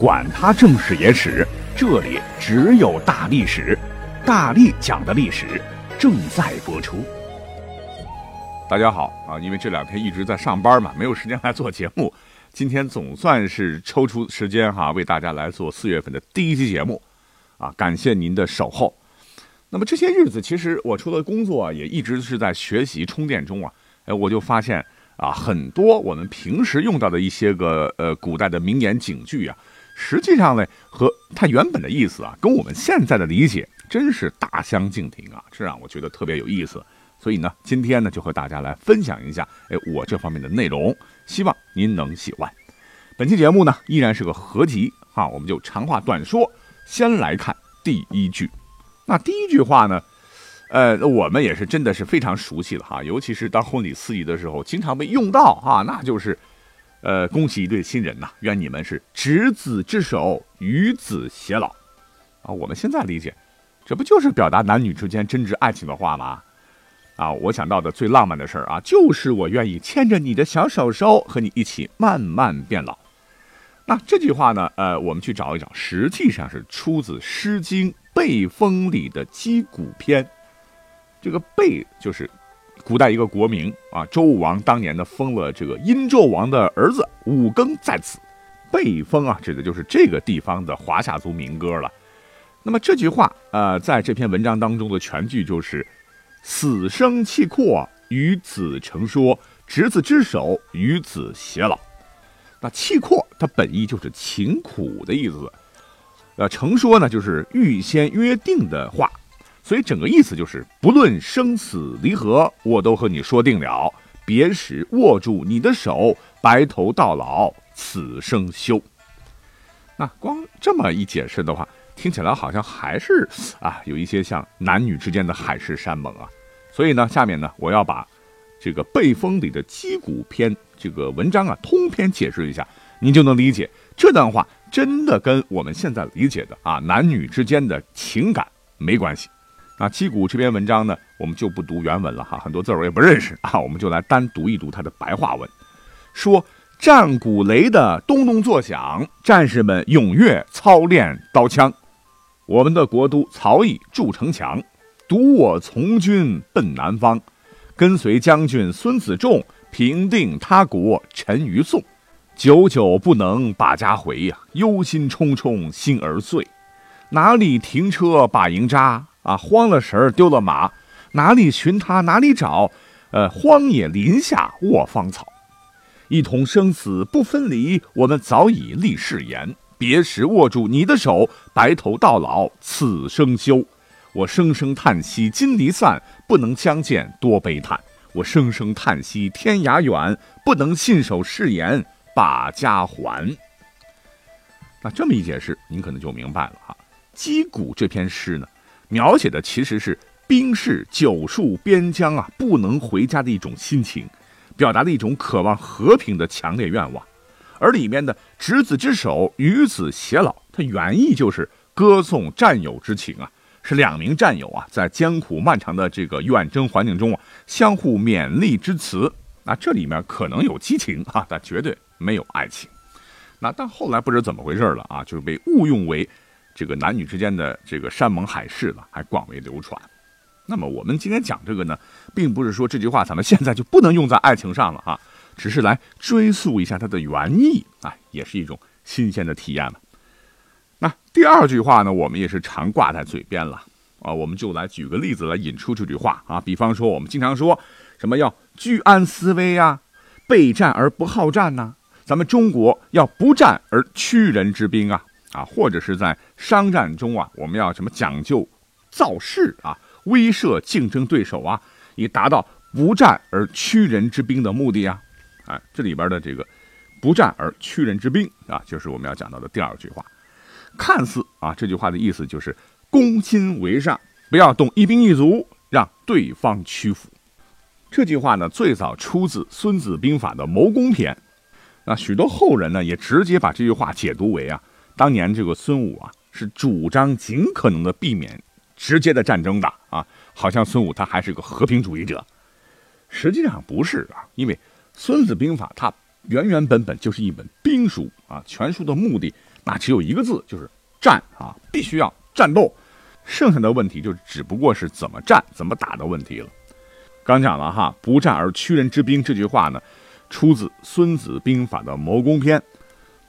管他正史野史，这里只有大历史，大力讲的历史正在播出。大家好啊，因为这两天一直在上班嘛，没有时间来做节目。今天总算是抽出时间哈，为大家来做四月份的第一期节目啊，感谢您的守候。那么这些日子，其实我除了工作，也一直是在学习充电中啊。哎，我就发现啊，很多我们平时用到的一些个呃古代的名言警句啊。实际上呢，和它原本的意思啊，跟我们现在的理解真是大相径庭啊，这让我觉得特别有意思。所以呢，今天呢就和大家来分享一下，哎，我这方面的内容，希望您能喜欢。本期节目呢依然是个合集啊，我们就长话短说，先来看第一句。那第一句话呢，呃，我们也是真的是非常熟悉了哈，尤其是当婚礼司仪的时候，经常被用到哈，那就是。呃，恭喜一对新人呐！愿你们是执子之手，与子偕老。啊，我们现在理解，这不就是表达男女之间真挚爱情的话吗？啊，我想到的最浪漫的事儿啊，就是我愿意牵着你的小手手，和你一起慢慢变老。那这句话呢，呃，我们去找一找，实际上是出自《诗经·背风》里的《击鼓篇》。这个“背”就是。古代一个国名啊，周武王当年呢封了这个殷纣王的儿子武庚在此，被封啊，指的就是这个地方的华夏族民歌了。那么这句话呃，在这篇文章当中的全句就是“死生契阔，与子成说，执子之手，与子偕老”。那契阔它本意就是情苦的意思，呃，成说呢就是预先约定的话。所以整个意思就是，不论生死离合，我都和你说定了，别时握住你的手，白头到老，此生休。那光这么一解释的话，听起来好像还是啊，有一些像男女之间的海誓山盟啊。所以呢，下面呢，我要把这个背风里的击鼓篇这个文章啊，通篇解释一下，您就能理解这段话真的跟我们现在理解的啊男女之间的情感没关系。那击鼓这篇文章呢，我们就不读原文了哈，很多字我也不认识啊，我们就来单读一读它的白话文。说战鼓擂的咚咚作响，战士们踊跃操练刀枪。我们的国都曹邑筑城墙，独我从军奔南方，跟随将军孙子仲平定他国陈于宋。久久不能把家回呀，忧心忡忡心儿碎。哪里停车把营扎？啊，慌了神儿，丢了马，哪里寻他，哪里找？呃，荒野林下卧芳草，一同生死不分离。我们早已立誓言，别时握住你的手，白头到老，此生休。我声声叹息今离散，不能相见多悲叹。我声声叹息天涯远，不能信守誓言把家还。那这么一解释，您可能就明白了哈。击鼓这篇诗呢？描写的其实是兵士久戍边疆啊，不能回家的一种心情，表达的一种渴望和平的强烈愿望。而里面的“执子之手，与子偕老”，它原意就是歌颂战友之情啊，是两名战友啊，在艰苦漫长的这个远征环境中啊，相互勉励之词。那这里面可能有激情啊，但绝对没有爱情。那但后来不知怎么回事了啊，就是被误用为。这个男女之间的这个山盟海誓了，还广为流传。那么我们今天讲这个呢，并不是说这句话咱们现在就不能用在爱情上了啊，只是来追溯一下它的原意啊，也是一种新鲜的体验了。那第二句话呢，我们也是常挂在嘴边了啊，我们就来举个例子来引出这句话啊，比方说我们经常说什么要居安思危啊，备战而不好战呐，咱们中国要不战而屈人之兵啊。啊，或者是在商战中啊，我们要什么讲究造势啊，威慑竞争对手啊，以达到不战而屈人之兵的目的啊。啊，这里边的这个不战而屈人之兵啊，就是我们要讲到的第二句话。看似啊，这句话的意思就是攻心为上，不要动一兵一卒，让对方屈服。这句话呢，最早出自《孙子兵法》的谋攻篇。那许多后人呢，也直接把这句话解读为啊。当年这个孙武啊，是主张尽可能的避免直接的战争的啊，好像孙武他还是个和平主义者，实际上不是啊，因为《孙子兵法》它原原本本就是一本兵书啊。全书的目的那只有一个字，就是战啊，必须要战斗。剩下的问题就只不过是怎么战、怎么打的问题了。刚讲了哈，“不战而屈人之兵”这句话呢，出自《孙子兵法》的谋攻篇。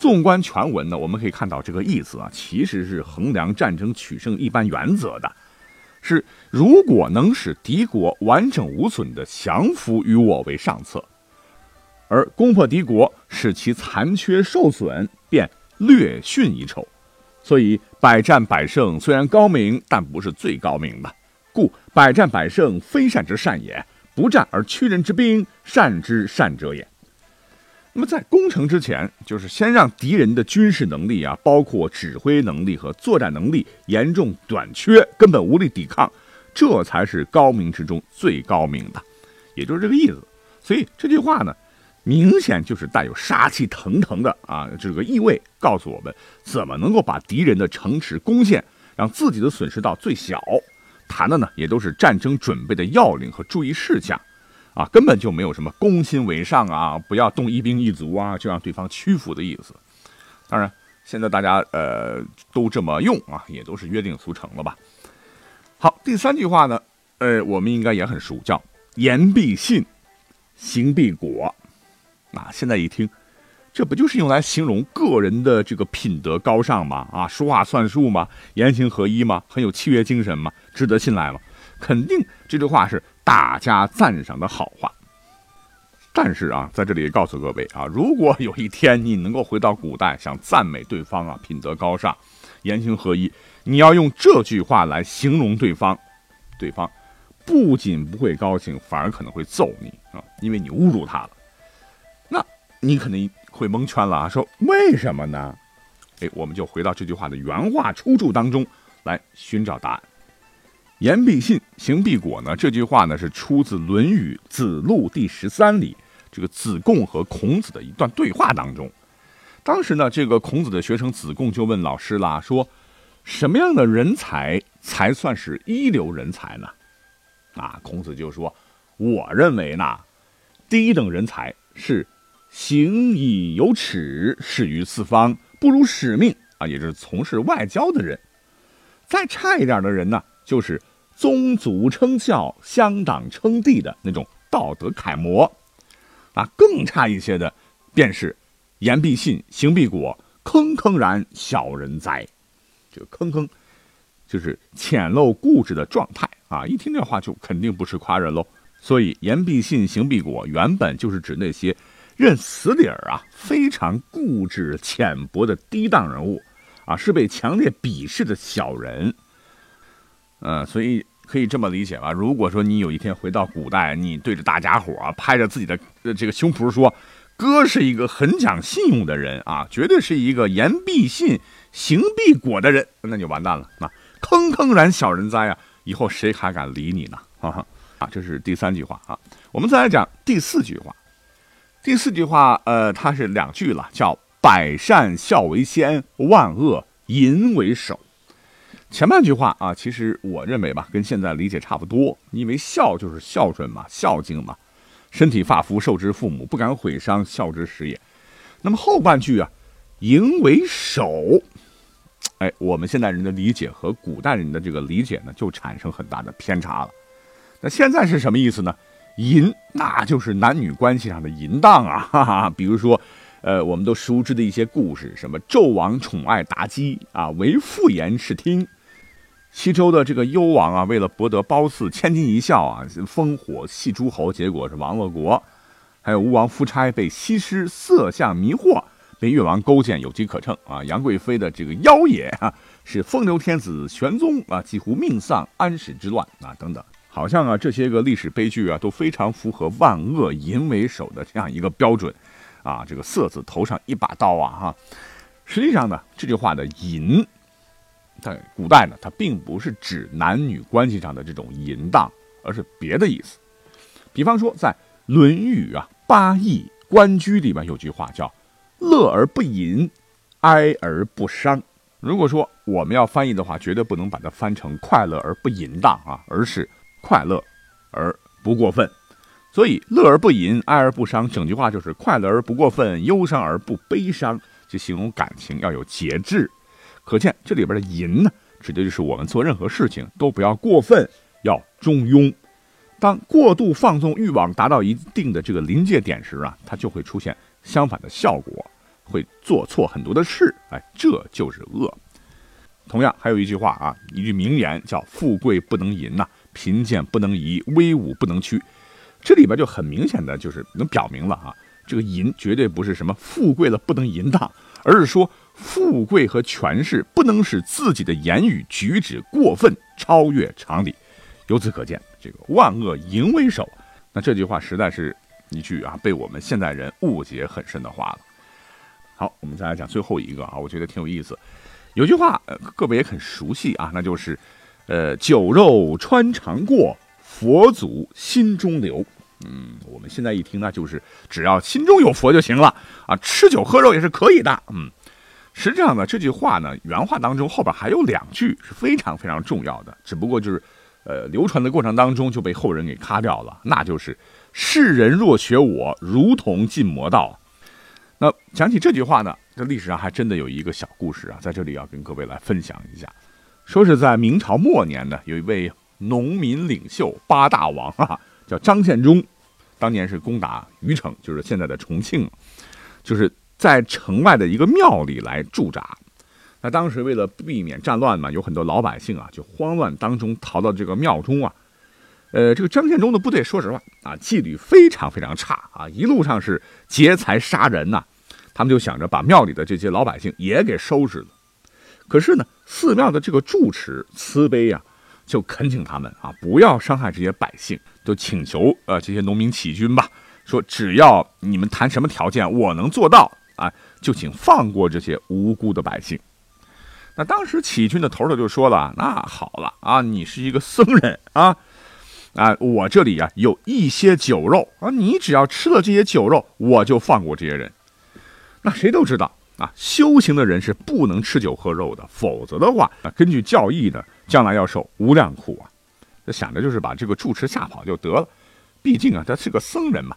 纵观全文呢，我们可以看到这个意思啊，其实是衡量战争取胜一般原则的，是如果能使敌国完整无损的降服于我为上策，而攻破敌国使其残缺受损，便略逊一筹。所以百战百胜虽然高明，但不是最高明的。故百战百胜非善之善也，不战而屈人之兵，善之善者也。那么在攻城之前，就是先让敌人的军事能力啊，包括指挥能力和作战能力严重短缺，根本无力抵抗，这才是高明之中最高明的，也就是这个意思。所以这句话呢，明显就是带有杀气腾腾的啊这个意味，告诉我们怎么能够把敌人的城池攻陷，让自己的损失到最小。谈的呢，也都是战争准备的要领和注意事项。啊，根本就没有什么攻心为上啊，不要动一兵一卒啊，就让对方屈服的意思。当然，现在大家呃都这么用啊，也都是约定俗成了吧。好，第三句话呢，呃，我们应该也很熟，叫言必信，行必果。啊，现在一听，这不就是用来形容个人的这个品德高尚吗？啊，说话算数吗？言行合一吗？很有契约精神吗？值得信赖吗？肯定这句话是。大家赞赏的好话，但是啊，在这里告诉各位啊，如果有一天你能够回到古代，想赞美对方啊，品德高尚，言行合一，你要用这句话来形容对方，对方不仅不会高兴，反而可能会揍你啊，因为你侮辱他了。那你肯定会蒙圈了啊，说为什么呢？哎，我们就回到这句话的原话出处当中来寻找答案。言必信，行必果呢？这句话呢是出自《论语·子路》第十三里，这个子贡和孔子的一段对话当中。当时呢，这个孔子的学生子贡就问老师啦，说：“什么样的人才才算是一流人才呢？”啊，孔子就说：“我认为呢，第一等人才是行以有耻，始于四方，不辱使命啊，也就是从事外交的人。再差一点的人呢，就是。”宗祖称孝、乡党称帝的那种道德楷模，啊，更差一些的，便是言必信，行必果，坑坑然小人哉。这个坑坑，就是浅陋固执的状态啊！一听这话就肯定不是夸人喽。所以言必信，行必果，原本就是指那些认死理儿啊、非常固执浅薄的低档人物啊，是被强烈鄙视的小人。嗯，所以。可以这么理解吧？如果说你有一天回到古代，你对着大家伙拍着自己的这个胸脯说：“哥是一个很讲信用的人啊，绝对是一个言必信、行必果的人”，那就完蛋了。那坑坑然小人哉啊！以后谁还敢理你呢？哈哈啊！这是第三句话啊。我们再来讲第四句话。第四句话，呃，它是两句了，叫“百善孝为先，万恶淫为首”。前半句话啊，其实我认为吧，跟现在理解差不多。因为孝就是孝顺嘛，孝敬嘛，身体发肤受之父母，不敢毁伤，孝之始也。那么后半句啊，淫为首，哎，我们现代人的理解和古代人的这个理解呢，就产生很大的偏差了。那现在是什么意思呢？淫，那就是男女关系上的淫荡啊，哈哈。比如说，呃，我们都熟知的一些故事，什么纣王宠爱妲己啊，为妇言视听。西周的这个幽王啊，为了博得褒姒千金一笑啊，烽火戏诸侯，结果是亡了国。还有吴王夫差被西施色相迷惑，被越王勾践有机可乘啊。杨贵妃的这个妖也啊，是风流天子玄宗啊，几乎命丧安史之乱啊，等等。好像啊，这些个历史悲剧啊，都非常符合万恶淫为首的这样一个标准啊。这个色字头上一把刀啊，哈。实际上呢，这句话的淫。在古代呢，它并不是指男女关系上的这种淫荡，而是别的意思。比方说，在《论语》啊《八佾·关雎》里面有句话叫“乐而不淫，哀而不伤”。如果说我们要翻译的话，绝对不能把它翻成“快乐而不淫荡”啊，而是“快乐而不过分”。所以乐而不淫，哀而不伤，整句话就是快乐而不过分，忧伤而不悲伤，就形容感情要有节制。可见这里边的淫呢，指的就是我们做任何事情都不要过分，要中庸。当过度放纵欲望达到一定的这个临界点时啊，它就会出现相反的效果，会做错很多的事。哎，这就是恶。同样还有一句话啊，一句名言叫“富贵不能淫呐，贫贱不能移，威武不能屈”。这里边就很明显的就是能表明了啊，这个淫绝对不是什么富贵了不能淫荡，而是说富贵和权势不能使自己的言语举止过分超越常理。由此可见，这个万恶淫为首。那这句话实在是一句啊，被我们现代人误解很深的话了。好，我们再来讲最后一个啊，我觉得挺有意思。有句话，呃，各位也很熟悉啊，那就是，呃，酒肉穿肠过，佛祖心中留。嗯，我们现在一听，那就是只要心中有佛就行了啊，吃酒喝肉也是可以的。嗯，实际上呢，这句话呢，原话当中后边还有两句是非常非常重要的，只不过就是。呃，流传的过程当中就被后人给咔掉了，那就是“世人若学我，如同进魔道”。那讲起这句话呢，这历史上还真的有一个小故事啊，在这里要跟各位来分享一下。说是在明朝末年呢，有一位农民领袖八大王啊，叫张献忠，当年是攻打虞城，就是现在的重庆，就是在城外的一个庙里来驻扎。那当时为了避免战乱嘛，有很多老百姓啊，就慌乱当中逃到这个庙中啊。呃，这个张献忠的部队，说实话啊，纪律非常非常差啊，一路上是劫财杀人呐。他们就想着把庙里的这些老百姓也给收拾了。可是呢，寺庙的这个住持慈悲呀，就恳请他们啊，不要伤害这些百姓，就请求呃这些农民起军吧，说只要你们谈什么条件，我能做到啊，就请放过这些无辜的百姓。那当时起军的头头就说了：“那好了啊，你是一个僧人啊，啊，我这里呀有一些酒肉啊，你只要吃了这些酒肉，我就放过这些人。那谁都知道啊，修行的人是不能吃酒喝肉的，否则的话，根据教义呢，将来要受无量苦啊。这想着就是把这个住持吓跑就得了，毕竟啊，他是个僧人嘛。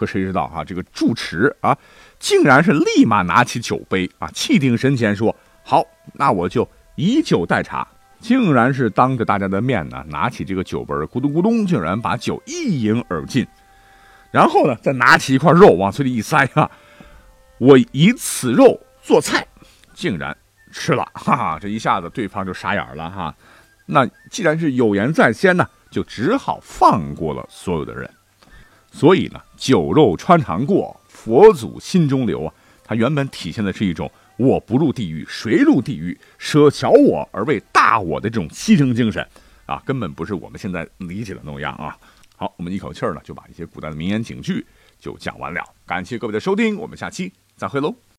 可谁知道啊，这个住持啊，竟然是立马拿起酒杯啊，气定神闲说。”好，那我就以酒代茶，竟然是当着大家的面呢，拿起这个酒杯，咕咚咕咚，竟然把酒一饮而尽。然后呢，再拿起一块肉往嘴里一塞，哈，我以此肉做菜，竟然吃了，哈哈，这一下子对方就傻眼了，哈。那既然是有言在先呢，就只好放过了所有的人。所以呢，酒肉穿肠过，佛祖心中留啊，它原本体现的是一种。我不入地狱，谁入地狱？舍小我而为大我的这种牺牲精神，啊，根本不是我们现在理解的那样啊！好，我们一口气儿呢就把一些古代的名言警句就讲完了。感谢各位的收听，我们下期再会喽。